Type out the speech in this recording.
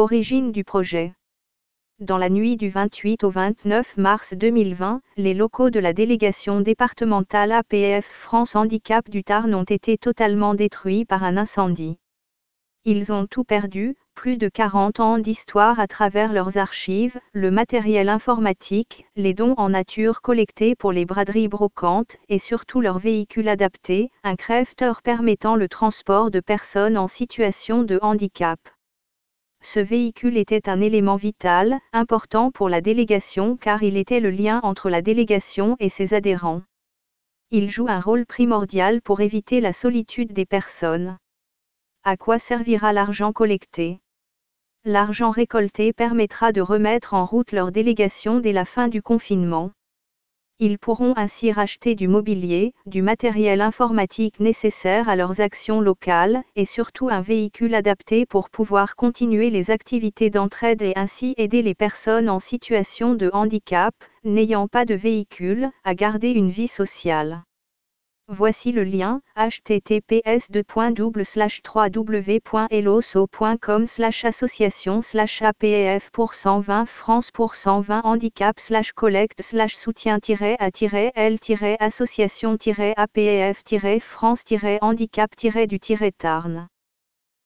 Origine du projet. Dans la nuit du 28 au 29 mars 2020, les locaux de la délégation départementale APF France Handicap du Tarn ont été totalement détruits par un incendie. Ils ont tout perdu, plus de 40 ans d'histoire à travers leurs archives, le matériel informatique, les dons en nature collectés pour les braderies brocantes et surtout leur véhicule adapté, un crèveteur permettant le transport de personnes en situation de handicap. Ce véhicule était un élément vital, important pour la délégation car il était le lien entre la délégation et ses adhérents. Il joue un rôle primordial pour éviter la solitude des personnes. À quoi servira l'argent collecté? L'argent récolté permettra de remettre en route leur délégation dès la fin du confinement. Ils pourront ainsi racheter du mobilier, du matériel informatique nécessaire à leurs actions locales, et surtout un véhicule adapté pour pouvoir continuer les activités d'entraide et ainsi aider les personnes en situation de handicap, n'ayant pas de véhicule, à garder une vie sociale. Voici le lien https www.eloso.com association apf pour 120 France pour 120 handicap slash collecte slash soutien a l association apf France handicap du Tarn